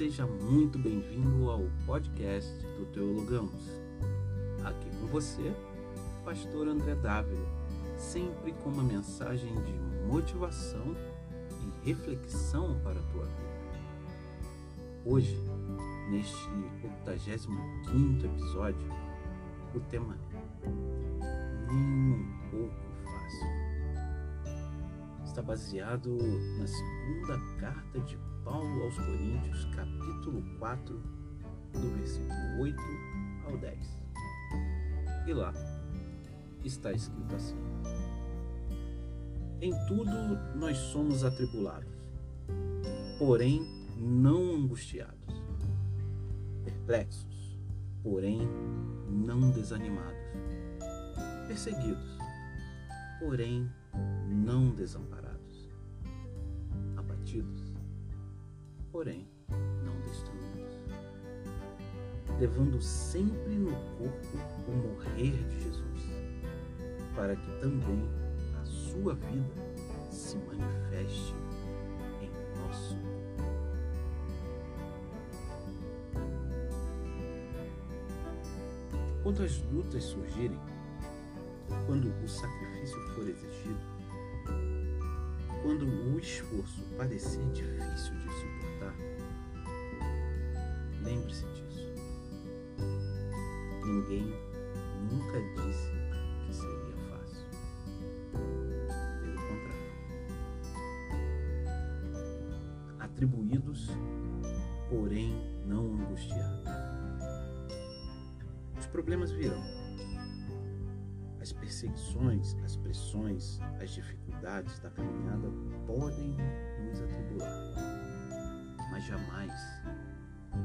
Seja muito bem-vindo ao podcast do Teologamos. Aqui com você, Pastor André Dávila, sempre com uma mensagem de motivação e reflexão para a tua vida. Hoje, neste 85 episódio, o tema é Nem um pouco está baseado na segunda carta de Paulo aos Coríntios, capítulo 4, do versículo 8 ao 10. E lá está escrito assim: Em tudo nós somos atribulados, porém não angustiados, perplexos, porém não desanimados, perseguidos, porém não desamparados, abatidos, porém não destruídos, levando sempre no corpo o morrer de Jesus, para que também a sua vida se manifeste em nosso. Quando as lutas surgirem, quando o sacrifício for exigido, quando o esforço parecer difícil de suportar, lembre-se disso. Ninguém nunca disse que seria fácil. Pelo contrário. Atribuídos, porém não angustiados. Os problemas virão. As perseguições, as pressões, as dificuldades da caminhada podem nos atribular, mas jamais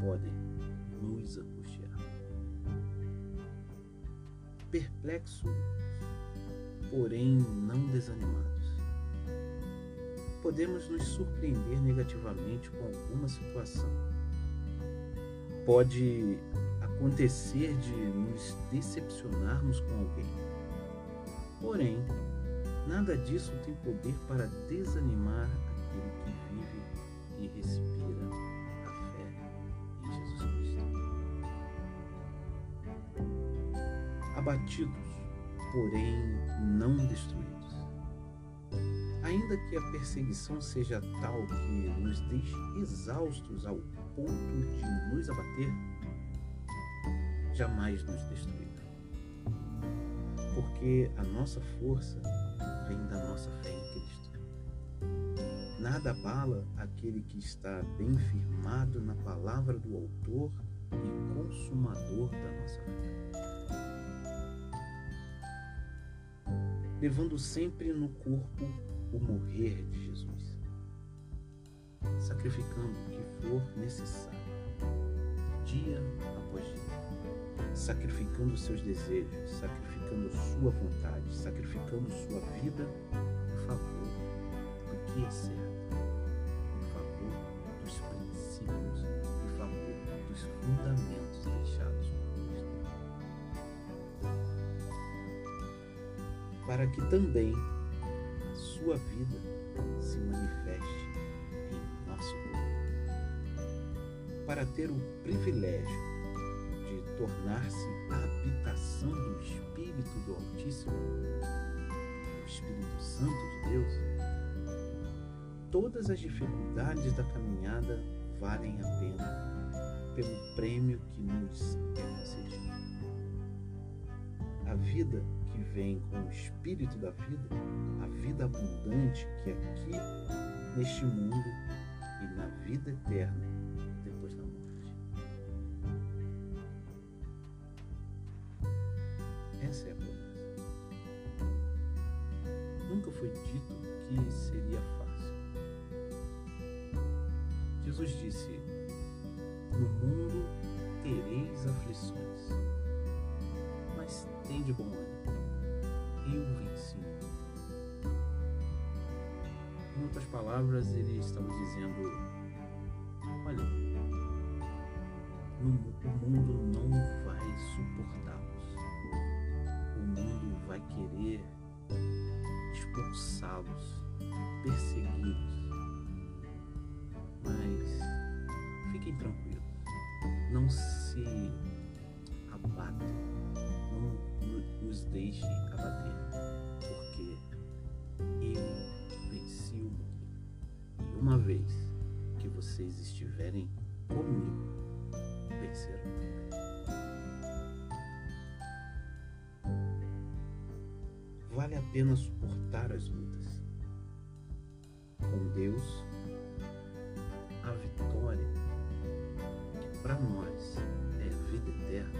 podem nos angustiar. Perplexos, porém não desanimados. Podemos nos surpreender negativamente com alguma situação. Pode acontecer de nos decepcionarmos com alguém. Porém, Nada disso tem poder para desanimar aquele que vive e respira Abatidos, porém não destruídos. Ainda que a perseguição seja tal que nos deixe exaustos ao ponto de nos abater, jamais nos destruirá. Porque a nossa força vem da nossa fé em Cristo. Nada abala aquele que está bem firmado na palavra do Autor e Consumador da nossa fé. Levando sempre no corpo o morrer de Jesus, sacrificando o que for necessário, dia após dia, sacrificando seus desejos, sacrificando sua vontade, sacrificando sua vida em favor do que é certo, em favor dos princípios, em favor dos fundamentos Para que também a sua vida se manifeste em nosso corpo. Para ter o privilégio de tornar-se habitação do Espírito do Altíssimo, o Espírito Santo de Deus, todas as dificuldades da caminhada valem a pena pelo prêmio que nos é concedido. A vida que vem com o Espírito da vida, a vida abundante que é aqui neste mundo e na vida eterna depois da morte. Essa é a promessa. Nunca foi dito que seria fácil. Jesus disse: No mundo tereis aflições, de bom. Eu venci. Em outras palavras, ele estava dizendo: Olha, o mundo não vai suportá-los mundo vai querer expulsá-los, persegui-los. Mas fiquem tranquilos. Não se abatam. Nos deixe abater. Porque eu venci o mundo. E uma vez que vocês estiverem comigo, vencerão. Vale a pena suportar as lutas. Com Deus, a vitória, para nós é vida eterna,